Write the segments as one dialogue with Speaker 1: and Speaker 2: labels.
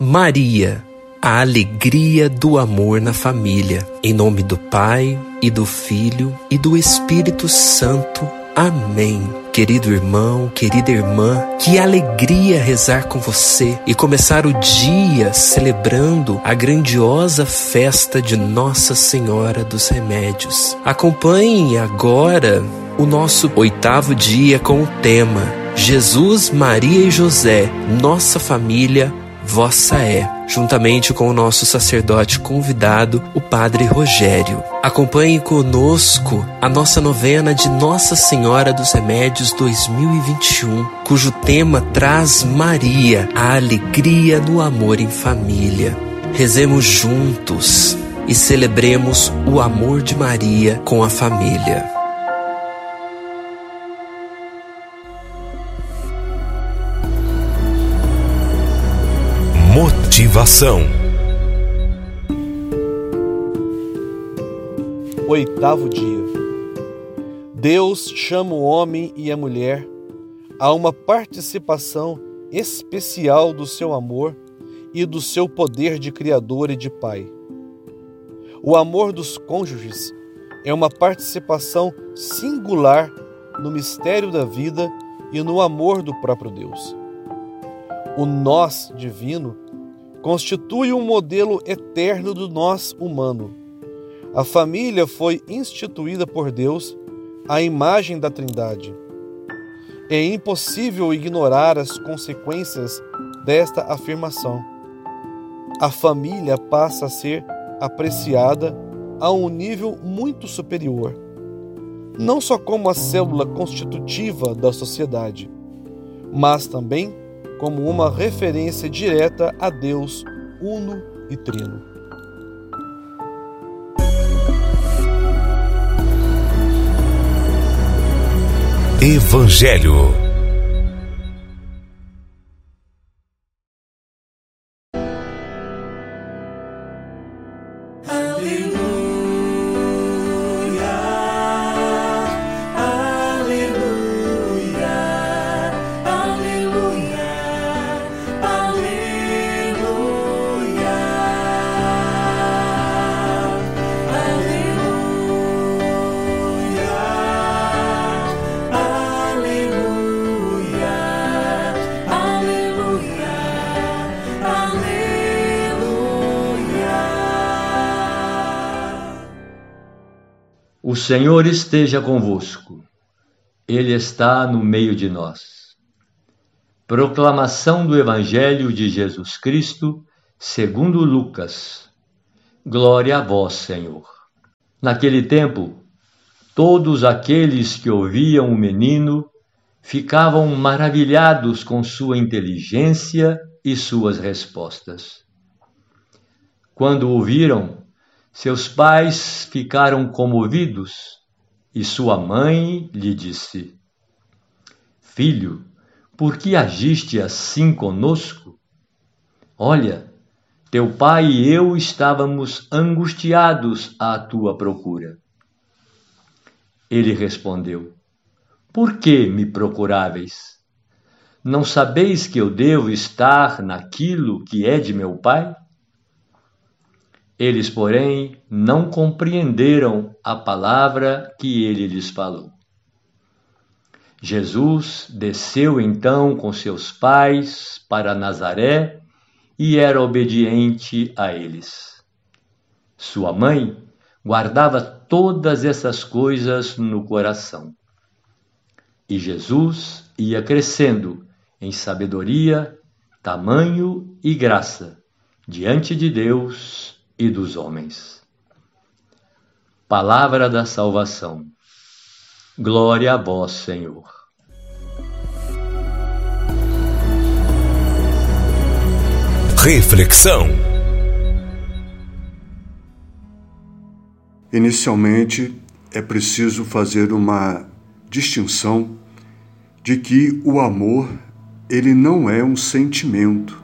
Speaker 1: Maria, a alegria do amor na família. Em nome do Pai e do Filho e do Espírito Santo. Amém. Querido irmão, querida irmã, que alegria rezar com você e começar o dia celebrando a grandiosa festa de Nossa Senhora dos Remédios. Acompanhe agora o nosso oitavo dia com o tema Jesus, Maria e José, nossa família vossa é, juntamente com o nosso sacerdote convidado, o Padre Rogério. Acompanhe conosco a nossa novena de Nossa Senhora dos Remédios 2021, cujo tema traz Maria, a alegria no amor em família. Rezemos juntos e celebremos o amor de Maria com a família.
Speaker 2: Motivação.
Speaker 3: Oitavo dia. Deus chama o homem e a mulher a uma participação especial do seu amor e do seu poder de criador e de pai. O amor dos cônjuges é uma participação singular no mistério da vida e no amor do próprio Deus. O nós divino constitui um modelo eterno do nós humano. A família foi instituída por Deus à imagem da Trindade. É impossível ignorar as consequências desta afirmação. A família passa a ser apreciada a um nível muito superior, não só como a célula constitutiva da sociedade, mas também como uma referência direta a Deus uno e trino.
Speaker 2: Evangelho
Speaker 4: Senhor esteja convosco, Ele está no meio de nós. Proclamação do Evangelho de Jesus Cristo, segundo Lucas. Glória a vós, Senhor. Naquele tempo, todos aqueles que ouviam o menino ficavam maravilhados com sua inteligência e suas respostas. Quando ouviram, seus pais ficaram comovidos e sua mãe lhe disse: Filho, por que agiste assim conosco? Olha, teu pai e eu estávamos angustiados à tua procura. Ele respondeu: Por que me procuráveis? Não sabeis que eu devo estar naquilo que é de meu pai? Eles, porém, não compreenderam a palavra que ele lhes falou. Jesus desceu então com seus pais para Nazaré e era obediente a eles. Sua mãe guardava todas essas coisas no coração. E Jesus ia crescendo em sabedoria, tamanho e graça diante de Deus e dos homens. Palavra da salvação. Glória a vós, Senhor.
Speaker 2: Reflexão.
Speaker 5: Inicialmente, é preciso fazer uma distinção de que o amor ele não é um sentimento,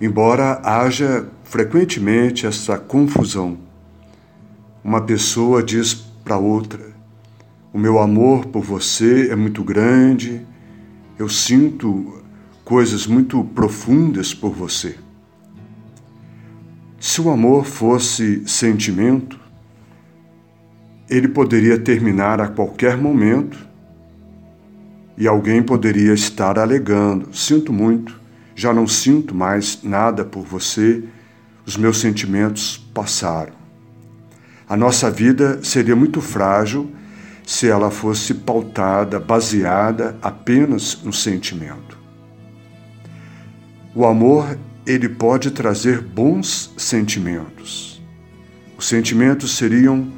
Speaker 5: embora haja frequentemente essa confusão. Uma pessoa diz para outra: O meu amor por você é muito grande, eu sinto coisas muito profundas por você. Se o amor fosse sentimento, ele poderia terminar a qualquer momento e alguém poderia estar alegando: sinto muito, já não sinto mais nada por você, os meus sentimentos passaram. A nossa vida seria muito frágil se ela fosse pautada, baseada apenas no sentimento. O amor, ele pode trazer bons sentimentos. Os sentimentos seriam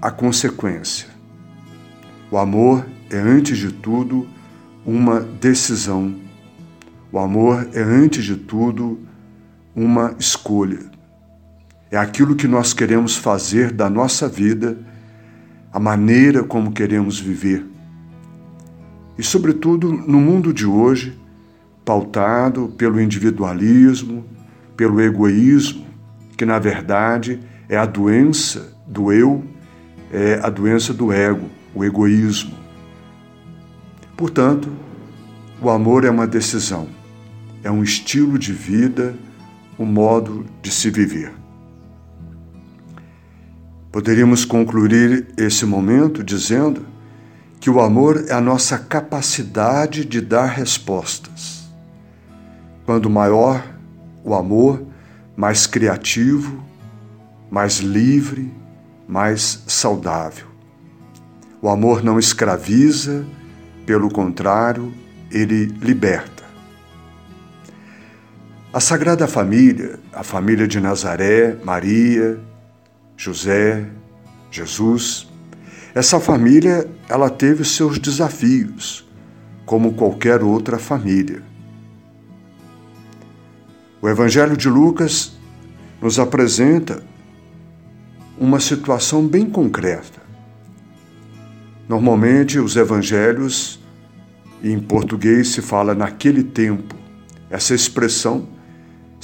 Speaker 5: a consequência. O amor é, antes de tudo, uma decisão. O amor é, antes de tudo, uma escolha. É aquilo que nós queremos fazer da nossa vida, a maneira como queremos viver. E, sobretudo, no mundo de hoje, pautado pelo individualismo, pelo egoísmo, que na verdade é a doença do eu é a doença do ego, o egoísmo. Portanto, o amor é uma decisão, é um estilo de vida, um modo de se viver. Poderíamos concluir esse momento dizendo que o amor é a nossa capacidade de dar respostas. Quando maior o amor, mais criativo, mais livre, mais saudável. O amor não escraviza, pelo contrário, ele liberta. A Sagrada Família, a família de Nazaré, Maria, José, Jesus, essa família, ela teve seus desafios, como qualquer outra família. O Evangelho de Lucas nos apresenta uma situação bem concreta. Normalmente, os evangelhos, em português se fala naquele tempo. Essa expressão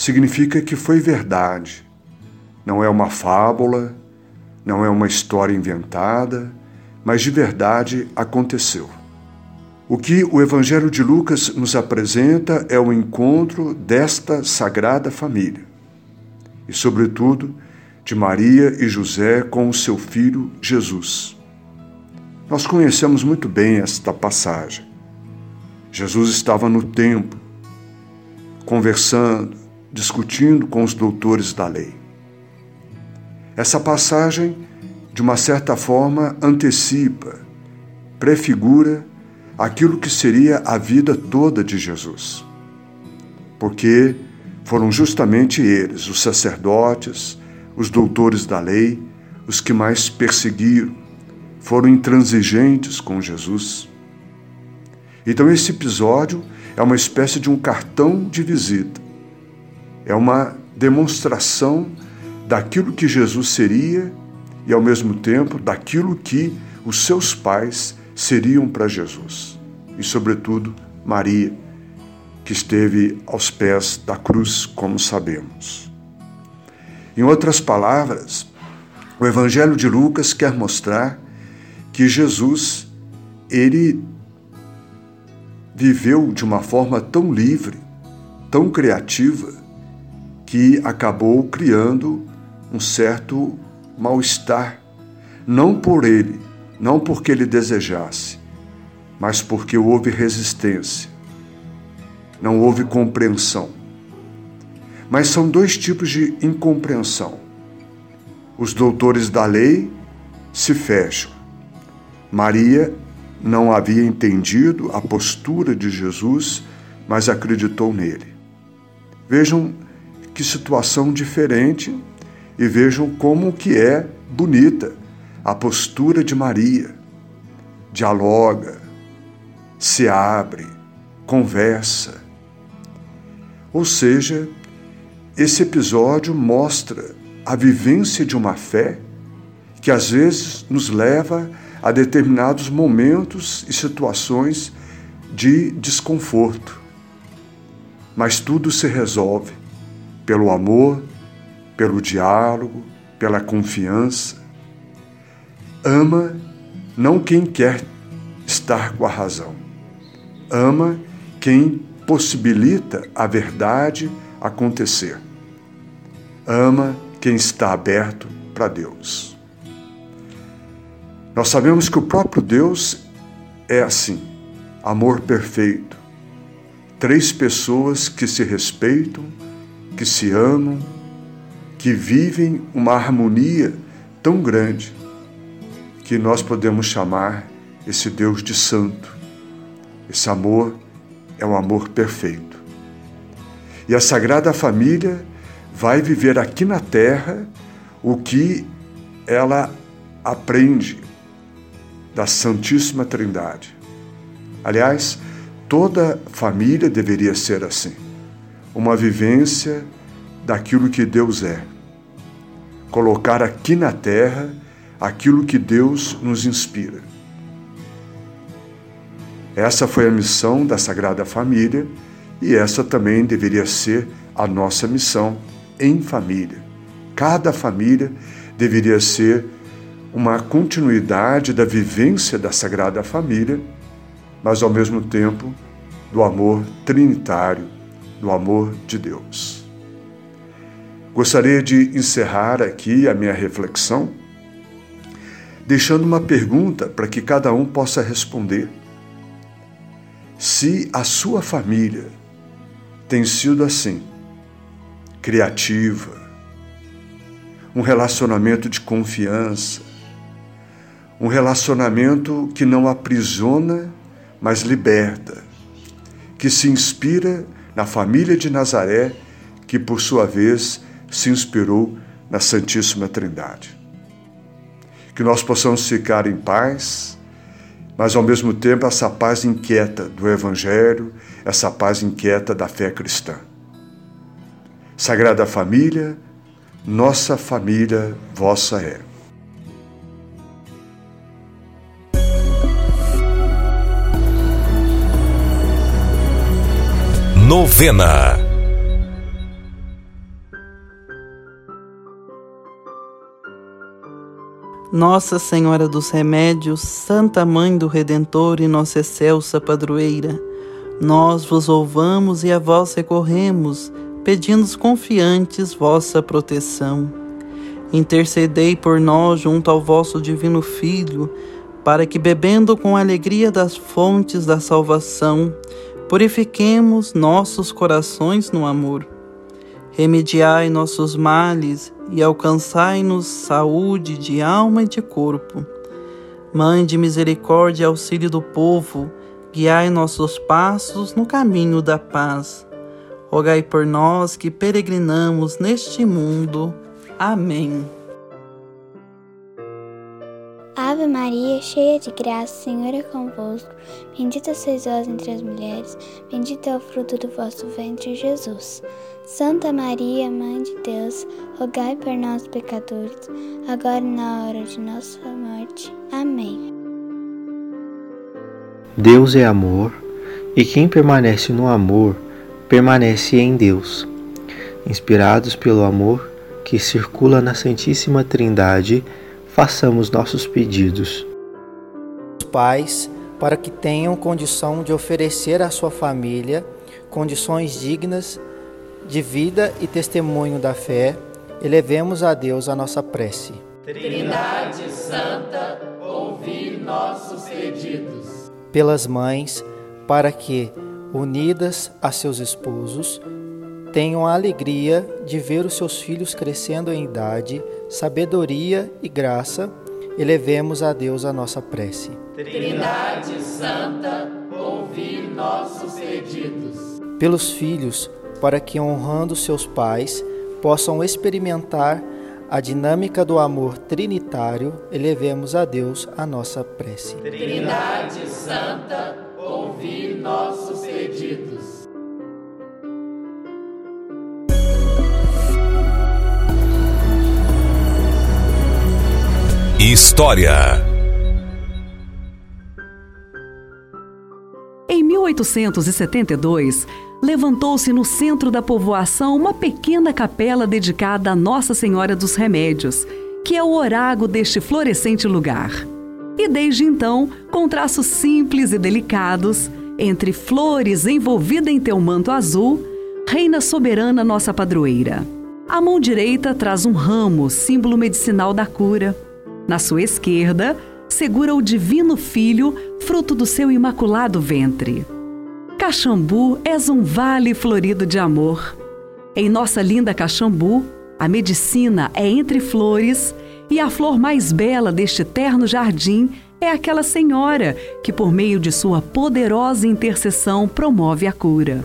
Speaker 5: significa que foi verdade. Não é uma fábula, não é uma história inventada, mas de verdade aconteceu. O que o Evangelho de Lucas nos apresenta é o encontro desta sagrada família. E, sobretudo, de Maria e José com o seu filho Jesus. Nós conhecemos muito bem esta passagem. Jesus estava no templo, conversando, discutindo com os doutores da lei. Essa passagem, de uma certa forma, antecipa, prefigura aquilo que seria a vida toda de Jesus. Porque foram justamente eles, os sacerdotes, os doutores da lei, os que mais perseguiram, foram intransigentes com Jesus. Então, esse episódio é uma espécie de um cartão de visita, é uma demonstração daquilo que Jesus seria e, ao mesmo tempo, daquilo que os seus pais seriam para Jesus, e, sobretudo, Maria, que esteve aos pés da cruz, como sabemos. Em outras palavras, o Evangelho de Lucas quer mostrar que Jesus, ele viveu de uma forma tão livre, tão criativa, que acabou criando um certo mal-estar, não por ele, não porque ele desejasse, mas porque houve resistência, não houve compreensão. Mas são dois tipos de incompreensão. Os doutores da lei se fecham. Maria não havia entendido a postura de Jesus, mas acreditou nele. Vejam que situação diferente e vejam como que é bonita a postura de Maria. Dialoga, se abre, conversa. Ou seja, esse episódio mostra a vivência de uma fé que às vezes nos leva a determinados momentos e situações de desconforto. Mas tudo se resolve pelo amor, pelo diálogo, pela confiança. Ama não quem quer estar com a razão. Ama quem possibilita a verdade acontecer. ama quem está aberto para Deus. Nós sabemos que o próprio Deus é assim, amor perfeito. Três pessoas que se respeitam, que se amam, que vivem uma harmonia tão grande que nós podemos chamar esse Deus de santo. Esse amor é um amor perfeito. E a Sagrada Família vai viver aqui na terra o que ela aprende da Santíssima Trindade. Aliás, toda família deveria ser assim uma vivência daquilo que Deus é. Colocar aqui na terra aquilo que Deus nos inspira. Essa foi a missão da Sagrada Família e essa também deveria ser a nossa missão em família. Cada família deveria ser uma continuidade da vivência da Sagrada Família, mas ao mesmo tempo do amor trinitário, do amor de Deus. Gostaria de encerrar aqui a minha reflexão deixando uma pergunta para que cada um possa responder. Se a sua família tem sido assim, criativa, um relacionamento de confiança, um relacionamento que não aprisiona, mas liberta, que se inspira na família de Nazaré, que por sua vez se inspirou na Santíssima Trindade. Que nós possamos ficar em paz, mas ao mesmo tempo essa paz inquieta do Evangelho, essa paz inquieta da fé cristã. Sagrada Família, nossa família vossa é.
Speaker 2: Novena.
Speaker 6: Nossa Senhora dos Remédios, Santa Mãe do Redentor e nossa excelsa padroeira, nós vos louvamos e a vós recorremos pedindo confiantes vossa proteção. Intercedei por nós junto ao vosso divino Filho, para que, bebendo com alegria das fontes da salvação, purifiquemos nossos corações no amor. Remediai nossos males e alcançai-nos saúde de alma e de corpo. Mãe de misericórdia e auxílio do povo, guiai nossos passos no caminho da paz rogai por nós que peregrinamos neste mundo. Amém.
Speaker 7: Ave Maria, cheia de graça, Senhor é convosco. Bendita sois vós entre as mulheres, bendito é o fruto do vosso ventre, Jesus. Santa Maria, Mãe de Deus, rogai por nós, pecadores, agora e na hora de nossa morte. Amém.
Speaker 8: Deus é amor, e quem permanece no amor, permanece em Deus. Inspirados pelo amor que circula na Santíssima Trindade, façamos nossos pedidos.
Speaker 9: Pais, para que tenham condição de oferecer à sua família condições dignas de vida e testemunho da fé, elevemos a Deus a nossa prece.
Speaker 10: Trindade Santa, ouvi nossos pedidos.
Speaker 9: Pelas mães, para que unidas a seus esposos, tenham a alegria de ver os seus filhos crescendo em idade, sabedoria e graça, elevemos a Deus a nossa prece.
Speaker 10: Trindade Santa, ouvi nossos pedidos.
Speaker 9: Pelos filhos, para que honrando seus pais, possam experimentar a dinâmica do amor trinitário, elevemos a Deus a nossa prece.
Speaker 10: Trindade Santa, ouvi nossos pedidos.
Speaker 2: História
Speaker 11: Em 1872, levantou-se no centro da povoação uma pequena capela dedicada a Nossa Senhora dos Remédios, que é o orago deste florescente lugar. E desde então, com traços simples e delicados, entre flores envolvida em teu manto azul, reina soberana nossa padroeira. A mão direita traz um ramo, símbolo medicinal da cura. Na sua esquerda, segura o Divino Filho, fruto do seu imaculado ventre. Caxambu és um vale florido de amor. Em nossa linda Caxambu, a medicina é entre flores e a flor mais bela deste terno jardim é aquela senhora que, por meio de sua poderosa intercessão, promove a cura.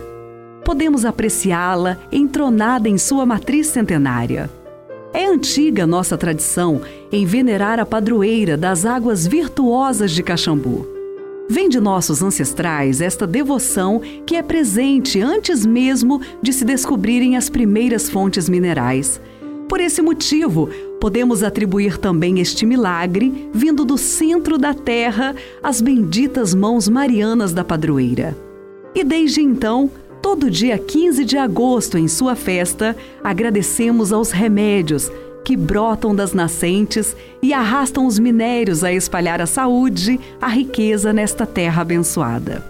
Speaker 11: Podemos apreciá-la entronada em sua matriz centenária. É antiga nossa tradição em venerar a padroeira das águas virtuosas de Caxambu. Vem de nossos ancestrais esta devoção que é presente antes mesmo de se descobrirem as primeiras fontes minerais. Por esse motivo, podemos atribuir também este milagre, vindo do centro da terra, às benditas mãos marianas da padroeira. E desde então, todo dia 15 de agosto, em sua festa, agradecemos aos remédios que brotam das nascentes e arrastam os minérios a espalhar a saúde, a riqueza nesta terra abençoada.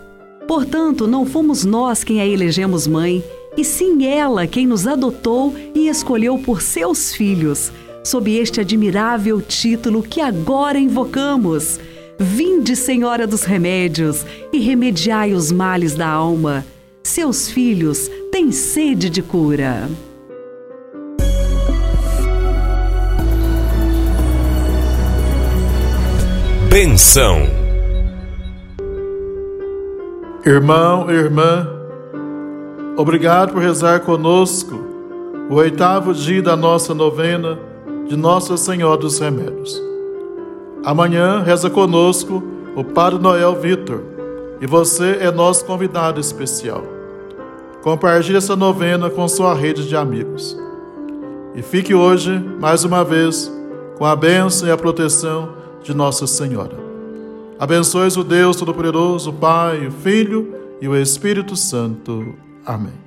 Speaker 11: Portanto, não fomos nós quem a elegemos mãe, e sim ela quem nos adotou e escolheu por seus filhos, sob este admirável título que agora invocamos. Vinde, Senhora dos Remédios, e remediai os males da alma. Seus filhos têm sede de cura.
Speaker 2: Benção.
Speaker 12: Irmão, irmã, obrigado por rezar conosco o oitavo dia da nossa novena de Nossa Senhora dos Remédios. Amanhã reza conosco o Padre Noel Vitor e você é nosso convidado especial. Compartilhe essa novena com sua rede de amigos. E fique hoje, mais uma vez, com a bênção e a proteção de Nossa Senhora. Abençoe o Deus Todo-Poderoso, Pai, o Filho e o Espírito Santo. Amém.